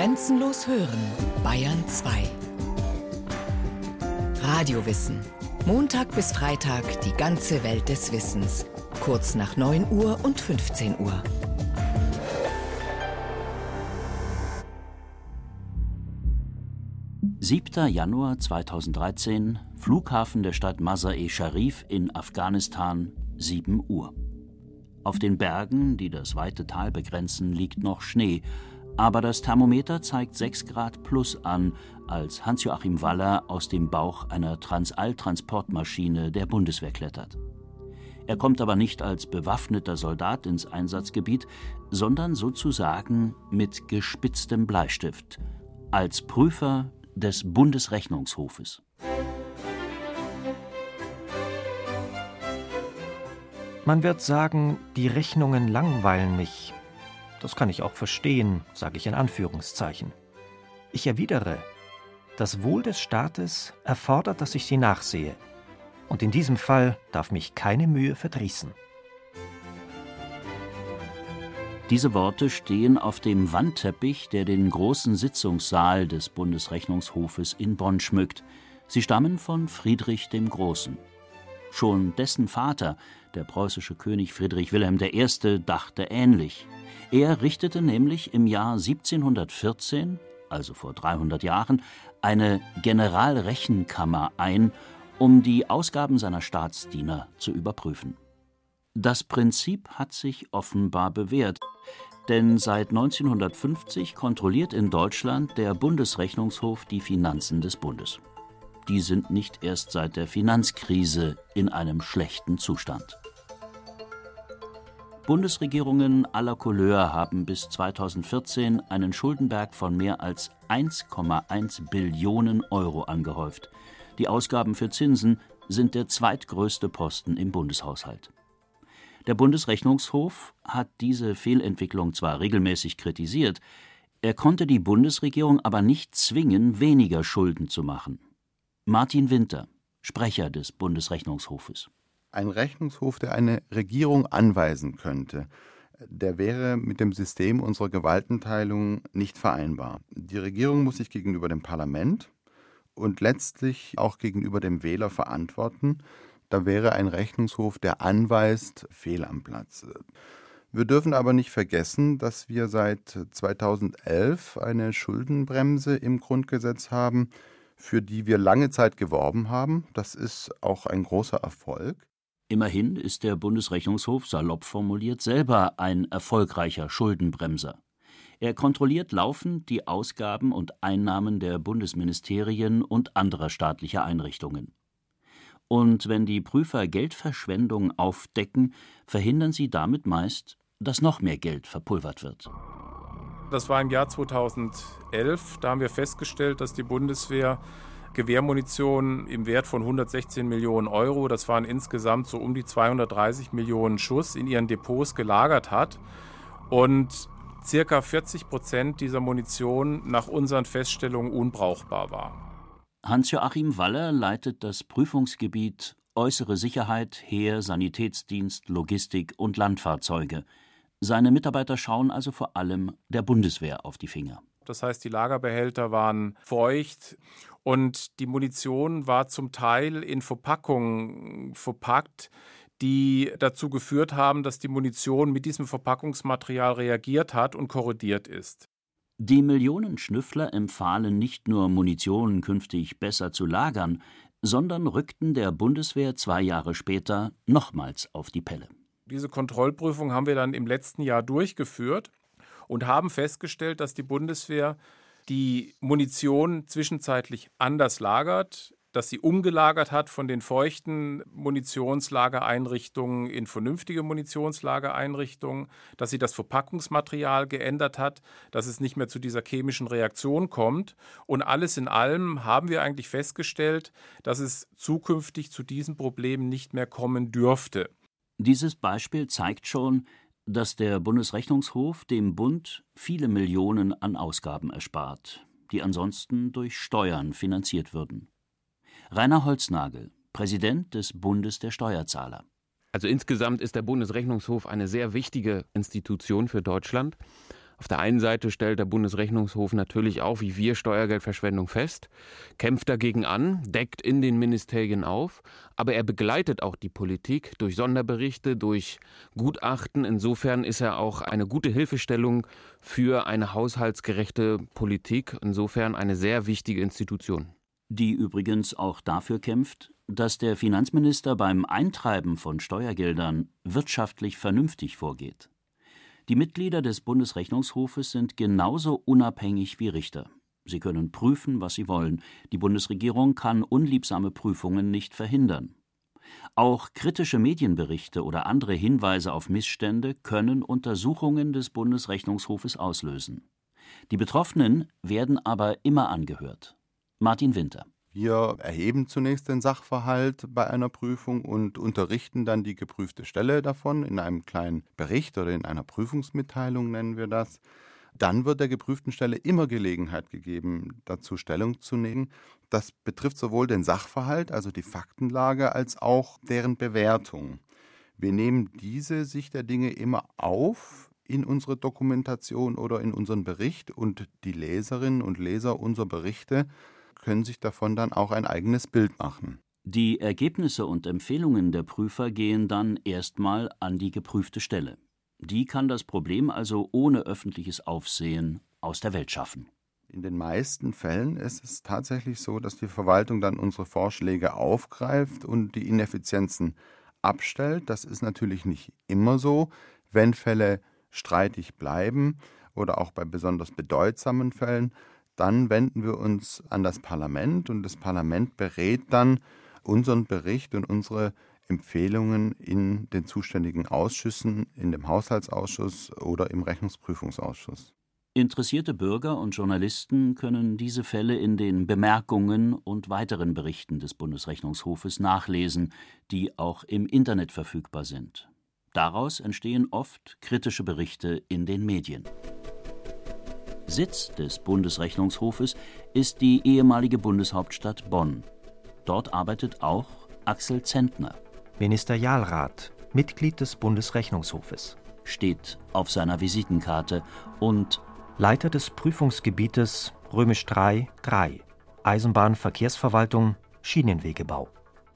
Grenzenlos hören, Bayern 2. Radiowissen. Montag bis Freitag die ganze Welt des Wissens. Kurz nach 9 Uhr und 15 Uhr. Siebter Januar 2013, Flughafen der Stadt Mazar-e Sharif in Afghanistan, 7 Uhr. Auf den Bergen, die das weite Tal begrenzen, liegt noch Schnee, aber das Thermometer zeigt 6 Grad plus an, als Hans-Joachim Waller aus dem Bauch einer Transall-Transportmaschine der Bundeswehr klettert. Er kommt aber nicht als bewaffneter Soldat ins Einsatzgebiet, sondern sozusagen mit gespitztem Bleistift, als Prüfer des Bundesrechnungshofes. Man wird sagen, die Rechnungen langweilen mich. Das kann ich auch verstehen, sage ich in Anführungszeichen. Ich erwidere, das Wohl des Staates erfordert, dass ich sie nachsehe. Und in diesem Fall darf mich keine Mühe verdrießen. Diese Worte stehen auf dem Wandteppich, der den großen Sitzungssaal des Bundesrechnungshofes in Bonn schmückt. Sie stammen von Friedrich dem Großen. Schon dessen Vater, der preußische König Friedrich Wilhelm I., dachte ähnlich. Er richtete nämlich im Jahr 1714, also vor 300 Jahren, eine Generalrechenkammer ein, um die Ausgaben seiner Staatsdiener zu überprüfen. Das Prinzip hat sich offenbar bewährt, denn seit 1950 kontrolliert in Deutschland der Bundesrechnungshof die Finanzen des Bundes die sind nicht erst seit der Finanzkrise in einem schlechten Zustand. Bundesregierungen aller Couleur haben bis 2014 einen Schuldenberg von mehr als 1,1 Billionen Euro angehäuft. Die Ausgaben für Zinsen sind der zweitgrößte Posten im Bundeshaushalt. Der Bundesrechnungshof hat diese Fehlentwicklung zwar regelmäßig kritisiert, er konnte die Bundesregierung aber nicht zwingen, weniger Schulden zu machen. Martin Winter, Sprecher des Bundesrechnungshofes. Ein Rechnungshof, der eine Regierung anweisen könnte, der wäre mit dem System unserer Gewaltenteilung nicht vereinbar. Die Regierung muss sich gegenüber dem Parlament und letztlich auch gegenüber dem Wähler verantworten. Da wäre ein Rechnungshof, der anweist, fehl am Platz. Wir dürfen aber nicht vergessen, dass wir seit 2011 eine Schuldenbremse im Grundgesetz haben, für die wir lange Zeit geworben haben. Das ist auch ein großer Erfolg. Immerhin ist der Bundesrechnungshof salopp formuliert selber ein erfolgreicher Schuldenbremser. Er kontrolliert laufend die Ausgaben und Einnahmen der Bundesministerien und anderer staatlicher Einrichtungen. Und wenn die Prüfer Geldverschwendung aufdecken, verhindern sie damit meist, dass noch mehr Geld verpulvert wird. Das war im Jahr 2011. Da haben wir festgestellt, dass die Bundeswehr Gewehrmunition im Wert von 116 Millionen Euro, das waren insgesamt so um die 230 Millionen Schuss, in ihren Depots gelagert hat. Und circa 40 Prozent dieser Munition nach unseren Feststellungen unbrauchbar war. Hans-Joachim Waller leitet das Prüfungsgebiet Äußere Sicherheit, Heer, Sanitätsdienst, Logistik und Landfahrzeuge. Seine Mitarbeiter schauen also vor allem der Bundeswehr auf die Finger. Das heißt, die Lagerbehälter waren feucht und die Munition war zum Teil in Verpackungen verpackt, die dazu geführt haben, dass die Munition mit diesem Verpackungsmaterial reagiert hat und korrodiert ist. Die Millionen Schnüffler empfahlen nicht nur Munition künftig besser zu lagern, sondern rückten der Bundeswehr zwei Jahre später nochmals auf die Pelle. Diese Kontrollprüfung haben wir dann im letzten Jahr durchgeführt und haben festgestellt, dass die Bundeswehr die Munition zwischenzeitlich anders lagert, dass sie umgelagert hat von den feuchten Munitionslagereinrichtungen in vernünftige Munitionslagereinrichtungen, dass sie das Verpackungsmaterial geändert hat, dass es nicht mehr zu dieser chemischen Reaktion kommt. Und alles in allem haben wir eigentlich festgestellt, dass es zukünftig zu diesen Problemen nicht mehr kommen dürfte. Dieses Beispiel zeigt schon, dass der Bundesrechnungshof dem Bund viele Millionen an Ausgaben erspart, die ansonsten durch Steuern finanziert würden. Rainer Holznagel, Präsident des Bundes der Steuerzahler. Also insgesamt ist der Bundesrechnungshof eine sehr wichtige Institution für Deutschland. Auf der einen Seite stellt der Bundesrechnungshof natürlich auch, wie wir, Steuergeldverschwendung fest, kämpft dagegen an, deckt in den Ministerien auf, aber er begleitet auch die Politik durch Sonderberichte, durch Gutachten. Insofern ist er auch eine gute Hilfestellung für eine haushaltsgerechte Politik, insofern eine sehr wichtige Institution. Die übrigens auch dafür kämpft, dass der Finanzminister beim Eintreiben von Steuergeldern wirtschaftlich vernünftig vorgeht. Die Mitglieder des Bundesrechnungshofes sind genauso unabhängig wie Richter. Sie können prüfen, was sie wollen. Die Bundesregierung kann unliebsame Prüfungen nicht verhindern. Auch kritische Medienberichte oder andere Hinweise auf Missstände können Untersuchungen des Bundesrechnungshofes auslösen. Die Betroffenen werden aber immer angehört. Martin Winter wir erheben zunächst den Sachverhalt bei einer Prüfung und unterrichten dann die geprüfte Stelle davon in einem kleinen Bericht oder in einer Prüfungsmitteilung nennen wir das. Dann wird der geprüften Stelle immer Gelegenheit gegeben, dazu Stellung zu nehmen. Das betrifft sowohl den Sachverhalt, also die Faktenlage, als auch deren Bewertung. Wir nehmen diese Sicht der Dinge immer auf in unsere Dokumentation oder in unseren Bericht und die Leserinnen und Leser unserer Berichte können sich davon dann auch ein eigenes Bild machen. Die Ergebnisse und Empfehlungen der Prüfer gehen dann erstmal an die geprüfte Stelle. Die kann das Problem also ohne öffentliches Aufsehen aus der Welt schaffen. In den meisten Fällen ist es tatsächlich so, dass die Verwaltung dann unsere Vorschläge aufgreift und die Ineffizienzen abstellt. Das ist natürlich nicht immer so. Wenn Fälle streitig bleiben oder auch bei besonders bedeutsamen Fällen, dann wenden wir uns an das Parlament und das Parlament berät dann unseren Bericht und unsere Empfehlungen in den zuständigen Ausschüssen, in dem Haushaltsausschuss oder im Rechnungsprüfungsausschuss. Interessierte Bürger und Journalisten können diese Fälle in den Bemerkungen und weiteren Berichten des Bundesrechnungshofes nachlesen, die auch im Internet verfügbar sind. Daraus entstehen oft kritische Berichte in den Medien. Sitz des Bundesrechnungshofes ist die ehemalige Bundeshauptstadt Bonn. Dort arbeitet auch Axel Zentner. Ministerialrat, Mitglied des Bundesrechnungshofes. Steht auf seiner Visitenkarte und Leiter des Prüfungsgebietes Römisch 3 3 Eisenbahnverkehrsverwaltung Schienenwegebau.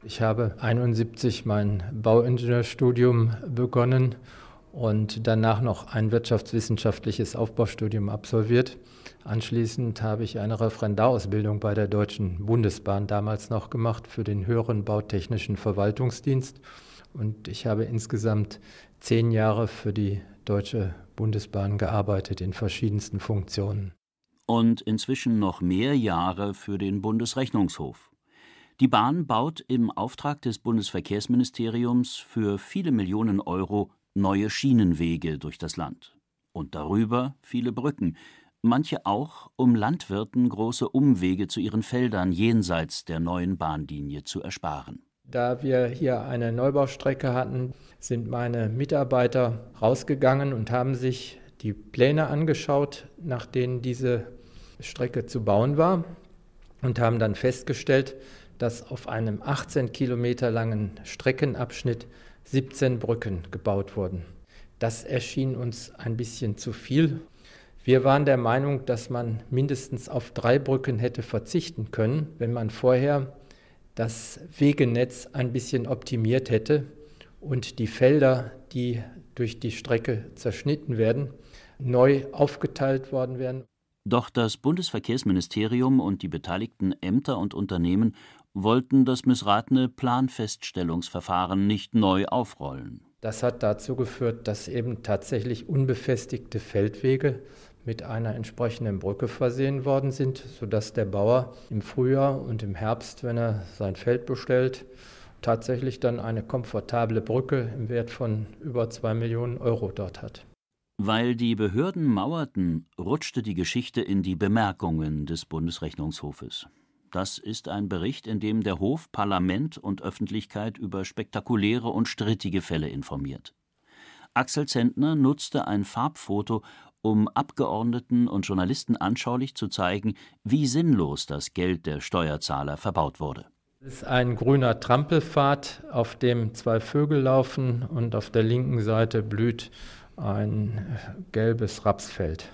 Ich habe 71 mein Bauingenieurstudium begonnen und danach noch ein wirtschaftswissenschaftliches Aufbaustudium absolviert. Anschließend habe ich eine Referendarausbildung bei der Deutschen Bundesbahn damals noch gemacht für den höheren bautechnischen Verwaltungsdienst. Und ich habe insgesamt zehn Jahre für die Deutsche Bundesbahn gearbeitet in verschiedensten Funktionen. Und inzwischen noch mehr Jahre für den Bundesrechnungshof. Die Bahn baut im Auftrag des Bundesverkehrsministeriums für viele Millionen Euro neue Schienenwege durch das Land. Und darüber viele Brücken, manche auch, um Landwirten große Umwege zu ihren Feldern jenseits der neuen Bahnlinie zu ersparen. Da wir hier eine Neubaustrecke hatten, sind meine Mitarbeiter rausgegangen und haben sich die Pläne angeschaut, nach denen diese Strecke zu bauen war und haben dann festgestellt, dass auf einem 18 Kilometer langen Streckenabschnitt 17 Brücken gebaut wurden. Das erschien uns ein bisschen zu viel. Wir waren der Meinung, dass man mindestens auf drei Brücken hätte verzichten können, wenn man vorher das Wegenetz ein bisschen optimiert hätte und die Felder, die durch die Strecke zerschnitten werden, neu aufgeteilt worden wären. Doch das Bundesverkehrsministerium und die beteiligten Ämter und Unternehmen wollten das missratene Planfeststellungsverfahren nicht neu aufrollen. Das hat dazu geführt, dass eben tatsächlich unbefestigte Feldwege mit einer entsprechenden Brücke versehen worden sind, sodass der Bauer im Frühjahr und im Herbst, wenn er sein Feld bestellt, tatsächlich dann eine komfortable Brücke im Wert von über zwei Millionen Euro dort hat. Weil die Behörden mauerten, rutschte die Geschichte in die Bemerkungen des Bundesrechnungshofes. Das ist ein Bericht, in dem der Hof Parlament und Öffentlichkeit über spektakuläre und strittige Fälle informiert. Axel Zentner nutzte ein Farbfoto, um Abgeordneten und Journalisten anschaulich zu zeigen, wie sinnlos das Geld der Steuerzahler verbaut wurde. Es ist ein grüner Trampelpfad, auf dem zwei Vögel laufen und auf der linken Seite blüht ein gelbes Rapsfeld.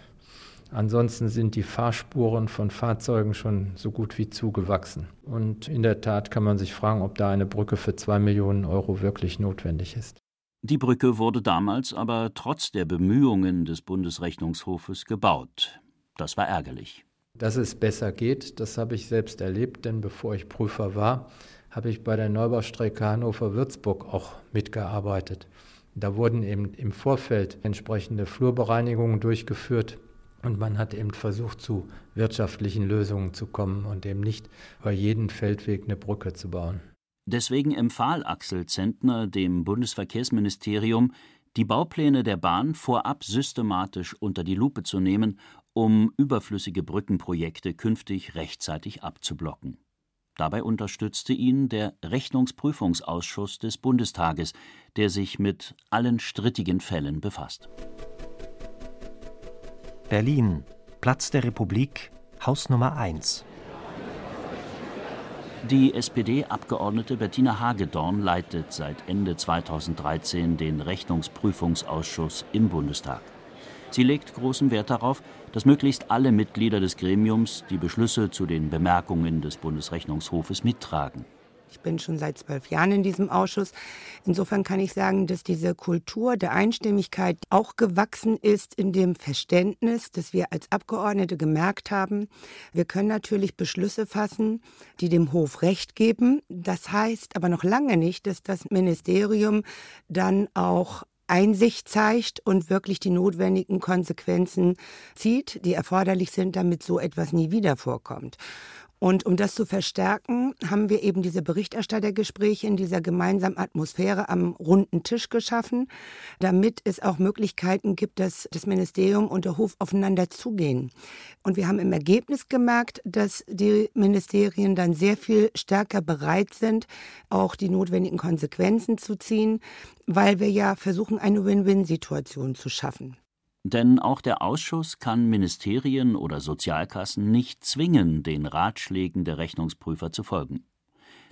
Ansonsten sind die Fahrspuren von Fahrzeugen schon so gut wie zugewachsen. Und in der Tat kann man sich fragen, ob da eine Brücke für zwei Millionen Euro wirklich notwendig ist. Die Brücke wurde damals aber trotz der Bemühungen des Bundesrechnungshofes gebaut. Das war ärgerlich. Dass es besser geht, das habe ich selbst erlebt, denn bevor ich Prüfer war, habe ich bei der Neubaustrecke Hannover-Würzburg auch mitgearbeitet. Da wurden eben im Vorfeld entsprechende Flurbereinigungen durchgeführt und man hat eben versucht, zu wirtschaftlichen Lösungen zu kommen und eben nicht bei jedem Feldweg eine Brücke zu bauen. Deswegen empfahl Axel Zentner dem Bundesverkehrsministerium, die Baupläne der Bahn vorab systematisch unter die Lupe zu nehmen, um überflüssige Brückenprojekte künftig rechtzeitig abzublocken. Dabei unterstützte ihn der Rechnungsprüfungsausschuss des Bundestages, der sich mit allen strittigen Fällen befasst. Berlin, Platz der Republik, Haus Nummer 1. Die SPD-Abgeordnete Bettina Hagedorn leitet seit Ende 2013 den Rechnungsprüfungsausschuss im Bundestag. Sie legt großen Wert darauf, dass möglichst alle Mitglieder des Gremiums die Beschlüsse zu den Bemerkungen des Bundesrechnungshofes mittragen. Ich bin schon seit zwölf Jahren in diesem Ausschuss. Insofern kann ich sagen, dass diese Kultur der Einstimmigkeit auch gewachsen ist in dem Verständnis, dass wir als Abgeordnete gemerkt haben, wir können natürlich Beschlüsse fassen, die dem Hof Recht geben. Das heißt aber noch lange nicht, dass das Ministerium dann auch Einsicht zeigt und wirklich die notwendigen Konsequenzen zieht, die erforderlich sind, damit so etwas nie wieder vorkommt. Und um das zu verstärken, haben wir eben diese Berichterstattergespräche in dieser gemeinsamen Atmosphäre am runden Tisch geschaffen, damit es auch Möglichkeiten gibt, dass das Ministerium und der Hof aufeinander zugehen. Und wir haben im Ergebnis gemerkt, dass die Ministerien dann sehr viel stärker bereit sind, auch die notwendigen Konsequenzen zu ziehen, weil wir ja versuchen, eine Win-Win-Situation zu schaffen. Denn auch der Ausschuss kann Ministerien oder Sozialkassen nicht zwingen, den Ratschlägen der Rechnungsprüfer zu folgen.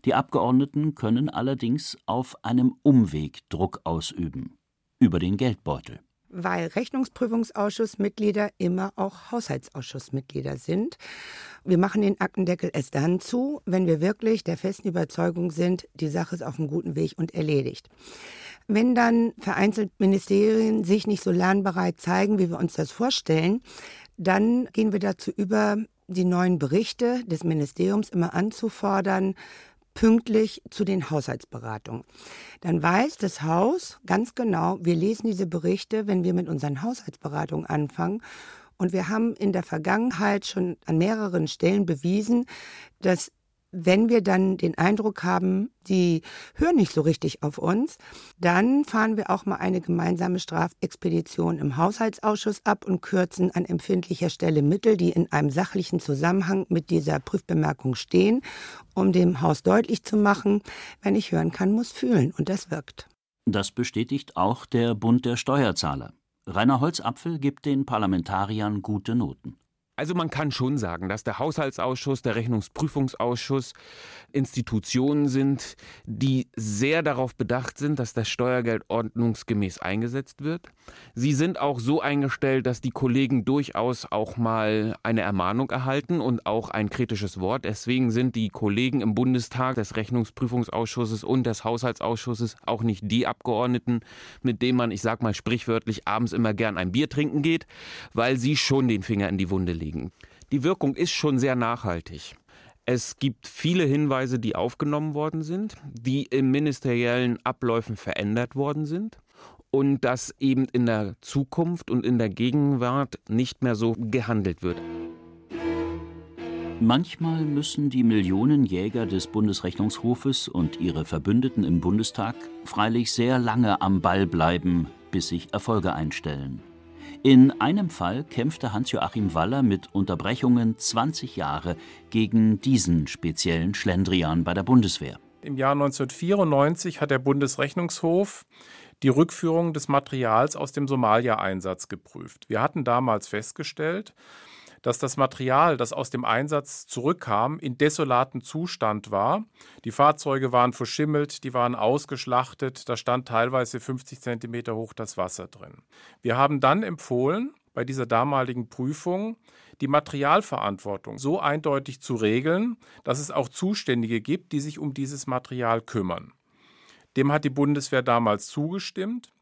Die Abgeordneten können allerdings auf einem Umweg Druck ausüben über den Geldbeutel. Weil Rechnungsprüfungsausschussmitglieder immer auch Haushaltsausschussmitglieder sind. Wir machen den Aktendeckel erst dann zu, wenn wir wirklich der festen Überzeugung sind, die Sache ist auf einem guten Weg und erledigt. Wenn dann vereinzelt Ministerien sich nicht so lernbereit zeigen, wie wir uns das vorstellen, dann gehen wir dazu über, die neuen Berichte des Ministeriums immer anzufordern, pünktlich zu den Haushaltsberatungen. Dann weiß das Haus ganz genau, wir lesen diese Berichte, wenn wir mit unseren Haushaltsberatungen anfangen. Und wir haben in der Vergangenheit schon an mehreren Stellen bewiesen, dass wenn wir dann den Eindruck haben, die hören nicht so richtig auf uns, dann fahren wir auch mal eine gemeinsame Strafexpedition im Haushaltsausschuss ab und kürzen an empfindlicher Stelle Mittel, die in einem sachlichen Zusammenhang mit dieser Prüfbemerkung stehen, um dem Haus deutlich zu machen, wenn ich hören kann, muss fühlen. Und das wirkt. Das bestätigt auch der Bund der Steuerzahler. Rainer Holzapfel gibt den Parlamentariern gute Noten. Also man kann schon sagen, dass der Haushaltsausschuss, der Rechnungsprüfungsausschuss Institutionen sind, die sehr darauf bedacht sind, dass das Steuergeld ordnungsgemäß eingesetzt wird. Sie sind auch so eingestellt, dass die Kollegen durchaus auch mal eine Ermahnung erhalten und auch ein kritisches Wort. Deswegen sind die Kollegen im Bundestag des Rechnungsprüfungsausschusses und des Haushaltsausschusses auch nicht die Abgeordneten, mit denen man, ich sag mal sprichwörtlich, abends immer gern ein Bier trinken geht, weil sie schon den Finger in die Wunde legen liegen. Die Wirkung ist schon sehr nachhaltig. Es gibt viele Hinweise, die aufgenommen worden sind, die in ministeriellen Abläufen verändert worden sind und dass eben in der Zukunft und in der Gegenwart nicht mehr so gehandelt wird. Manchmal müssen die Millionen Jäger des Bundesrechnungshofes und ihre Verbündeten im Bundestag freilich sehr lange am Ball bleiben, bis sich Erfolge einstellen. In einem Fall kämpfte Hans-Joachim Waller mit Unterbrechungen 20 Jahre gegen diesen speziellen Schlendrian bei der Bundeswehr. Im Jahr 1994 hat der Bundesrechnungshof die Rückführung des Materials aus dem Somalia-Einsatz geprüft. Wir hatten damals festgestellt, dass das Material, das aus dem Einsatz zurückkam, in desolaten Zustand war. Die Fahrzeuge waren verschimmelt, die waren ausgeschlachtet, da stand teilweise 50 Zentimeter hoch das Wasser drin. Wir haben dann empfohlen, bei dieser damaligen Prüfung, die Materialverantwortung so eindeutig zu regeln, dass es auch Zuständige gibt, die sich um dieses Material kümmern. Dem hat die Bundeswehr damals zugestimmt.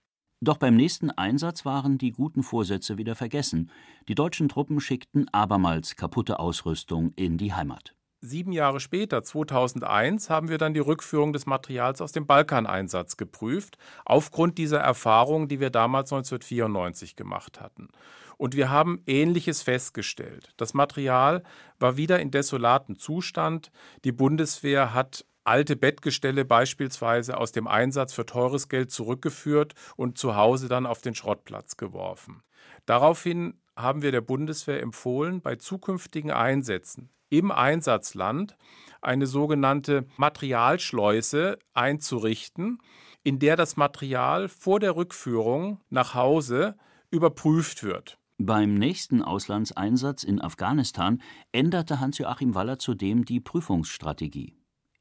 Doch beim nächsten Einsatz waren die guten Vorsätze wieder vergessen. Die deutschen Truppen schickten abermals kaputte Ausrüstung in die Heimat. Sieben Jahre später, 2001, haben wir dann die Rückführung des Materials aus dem Balkaneinsatz geprüft, aufgrund dieser Erfahrung, die wir damals 1994 gemacht hatten. Und wir haben Ähnliches festgestellt. Das Material war wieder in desolatem Zustand. Die Bundeswehr hat alte Bettgestelle beispielsweise aus dem Einsatz für teures Geld zurückgeführt und zu Hause dann auf den Schrottplatz geworfen. Daraufhin haben wir der Bundeswehr empfohlen, bei zukünftigen Einsätzen im Einsatzland eine sogenannte Materialschleuse einzurichten, in der das Material vor der Rückführung nach Hause überprüft wird. Beim nächsten Auslandseinsatz in Afghanistan änderte Hans-Joachim Waller zudem die Prüfungsstrategie.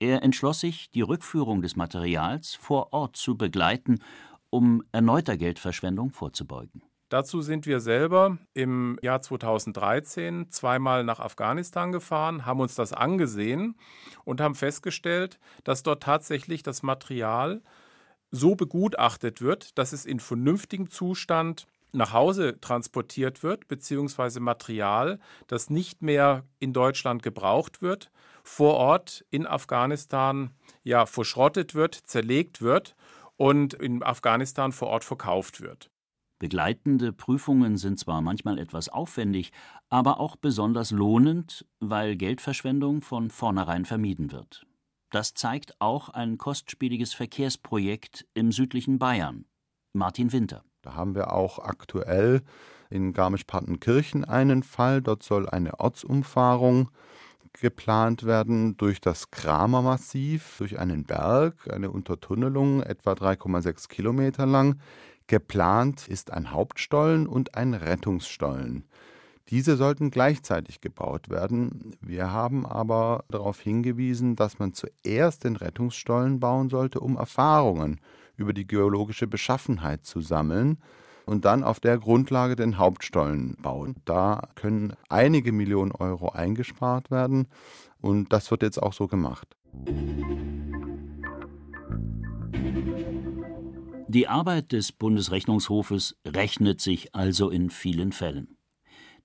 Er entschloss sich, die Rückführung des Materials vor Ort zu begleiten, um erneuter Geldverschwendung vorzubeugen. Dazu sind wir selber im Jahr 2013 zweimal nach Afghanistan gefahren, haben uns das angesehen und haben festgestellt, dass dort tatsächlich das Material so begutachtet wird, dass es in vernünftigem Zustand nach Hause transportiert wird, beziehungsweise Material, das nicht mehr in Deutschland gebraucht wird, vor Ort in Afghanistan ja verschrottet wird, zerlegt wird und in Afghanistan vor Ort verkauft wird. Begleitende Prüfungen sind zwar manchmal etwas aufwendig, aber auch besonders lohnend, weil Geldverschwendung von vornherein vermieden wird. Das zeigt auch ein kostspieliges Verkehrsprojekt im südlichen Bayern. Martin Winter. Da haben wir auch aktuell in Garmisch-Partenkirchen einen Fall. Dort soll eine Ortsumfahrung geplant werden durch das Kramer-Massiv, durch einen Berg, eine Untertunnelung etwa 3,6 Kilometer lang. Geplant ist ein Hauptstollen und ein Rettungsstollen. Diese sollten gleichzeitig gebaut werden. Wir haben aber darauf hingewiesen, dass man zuerst den Rettungsstollen bauen sollte, um Erfahrungen über die geologische Beschaffenheit zu sammeln und dann auf der Grundlage den Hauptstollen bauen. Da können einige Millionen Euro eingespart werden und das wird jetzt auch so gemacht. Die Arbeit des Bundesrechnungshofes rechnet sich also in vielen Fällen.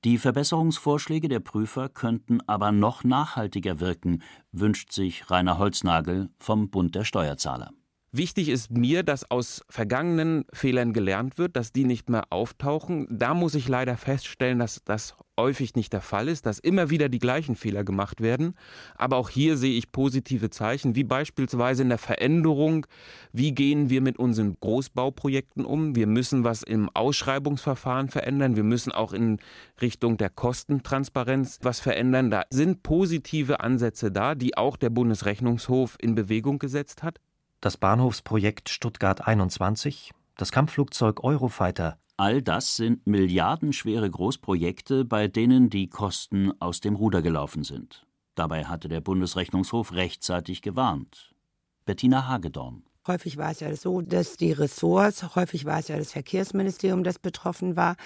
Die Verbesserungsvorschläge der Prüfer könnten aber noch nachhaltiger wirken, wünscht sich Rainer Holznagel vom Bund der Steuerzahler. Wichtig ist mir, dass aus vergangenen Fehlern gelernt wird, dass die nicht mehr auftauchen. Da muss ich leider feststellen, dass das häufig nicht der Fall ist, dass immer wieder die gleichen Fehler gemacht werden. Aber auch hier sehe ich positive Zeichen, wie beispielsweise in der Veränderung, wie gehen wir mit unseren Großbauprojekten um. Wir müssen was im Ausschreibungsverfahren verändern. Wir müssen auch in Richtung der Kostentransparenz was verändern. Da sind positive Ansätze da, die auch der Bundesrechnungshof in Bewegung gesetzt hat das Bahnhofsprojekt Stuttgart 21, das Kampfflugzeug Eurofighter. All das sind milliardenschwere Großprojekte, bei denen die Kosten aus dem Ruder gelaufen sind. Dabei hatte der Bundesrechnungshof rechtzeitig gewarnt. Bettina Hagedorn. Häufig war es ja so, dass die Ressorts, häufig war es ja das Verkehrsministerium, das betroffen war,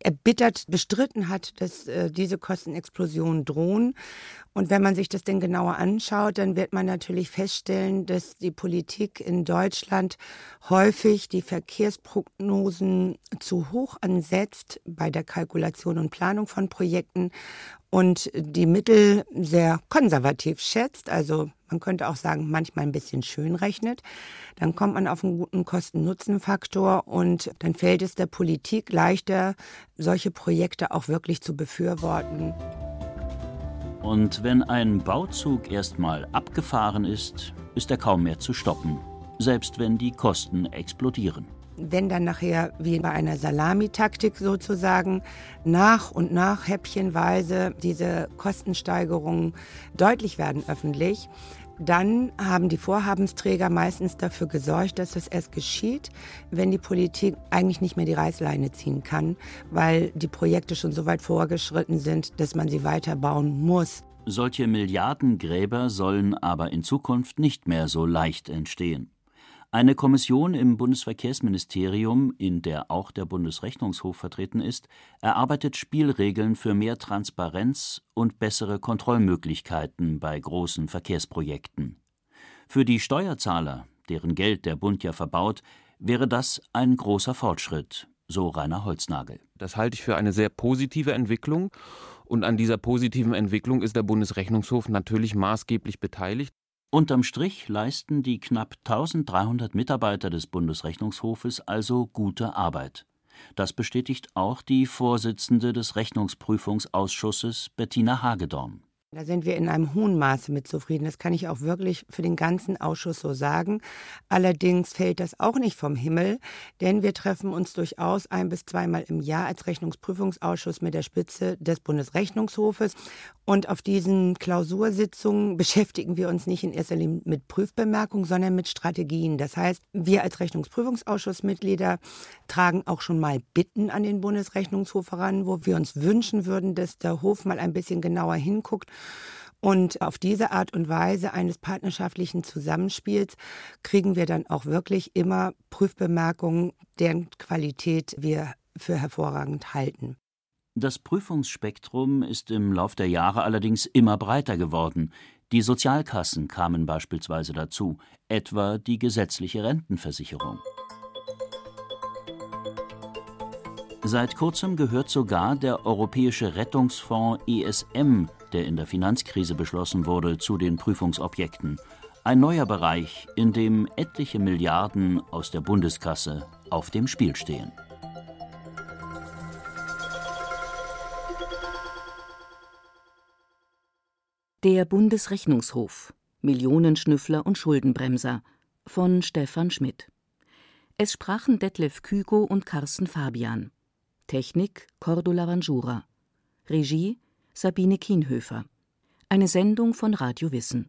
erbittert bestritten hat, dass äh, diese Kostenexplosionen drohen. Und wenn man sich das denn genauer anschaut, dann wird man natürlich feststellen, dass die Politik in Deutschland häufig die Verkehrsprognosen zu hoch ansetzt bei der Kalkulation und Planung von Projekten und die Mittel sehr konservativ schätzt, also man könnte auch sagen, manchmal ein bisschen schön rechnet, dann kommt man auf einen guten Kosten-Nutzen-Faktor und dann fällt es der Politik leichter, solche Projekte auch wirklich zu befürworten. Und wenn ein Bauzug erstmal abgefahren ist, ist er kaum mehr zu stoppen, selbst wenn die Kosten explodieren wenn dann nachher wie bei einer Salamitaktik sozusagen nach und nach häppchenweise diese Kostensteigerungen deutlich werden öffentlich, dann haben die Vorhabensträger meistens dafür gesorgt, dass das erst geschieht, wenn die Politik eigentlich nicht mehr die Reißleine ziehen kann, weil die Projekte schon so weit vorgeschritten sind, dass man sie weiterbauen muss. Solche Milliardengräber sollen aber in Zukunft nicht mehr so leicht entstehen. Eine Kommission im Bundesverkehrsministerium, in der auch der Bundesrechnungshof vertreten ist, erarbeitet Spielregeln für mehr Transparenz und bessere Kontrollmöglichkeiten bei großen Verkehrsprojekten. Für die Steuerzahler, deren Geld der Bund ja verbaut, wäre das ein großer Fortschritt, so Rainer Holznagel. Das halte ich für eine sehr positive Entwicklung. Und an dieser positiven Entwicklung ist der Bundesrechnungshof natürlich maßgeblich beteiligt. Unterm Strich leisten die knapp 1300 Mitarbeiter des Bundesrechnungshofes also gute Arbeit. Das bestätigt auch die Vorsitzende des Rechnungsprüfungsausschusses Bettina Hagedorn. Da sind wir in einem hohen Maße mit zufrieden. Das kann ich auch wirklich für den ganzen Ausschuss so sagen. Allerdings fällt das auch nicht vom Himmel, denn wir treffen uns durchaus ein bis zweimal im Jahr als Rechnungsprüfungsausschuss mit der Spitze des Bundesrechnungshofes. Und auf diesen Klausursitzungen beschäftigen wir uns nicht in erster Linie mit Prüfbemerkungen, sondern mit Strategien. Das heißt, wir als Rechnungsprüfungsausschussmitglieder tragen auch schon mal Bitten an den Bundesrechnungshof heran, wo wir uns wünschen würden, dass der Hof mal ein bisschen genauer hinguckt und auf diese Art und Weise eines partnerschaftlichen Zusammenspiels kriegen wir dann auch wirklich immer Prüfbemerkungen, deren Qualität wir für hervorragend halten. Das Prüfungsspektrum ist im Lauf der Jahre allerdings immer breiter geworden. Die Sozialkassen kamen beispielsweise dazu, etwa die gesetzliche Rentenversicherung. Seit kurzem gehört sogar der Europäische Rettungsfonds ESM der in der Finanzkrise beschlossen wurde, zu den Prüfungsobjekten. Ein neuer Bereich, in dem etliche Milliarden aus der Bundeskasse auf dem Spiel stehen. Der Bundesrechnungshof Millionenschnüffler und Schuldenbremser von Stefan Schmidt. Es sprachen Detlef Kügo und Carsten Fabian. Technik Cordula Vanjura. Regie Sabine Kienhöfer. Eine Sendung von Radio Wissen.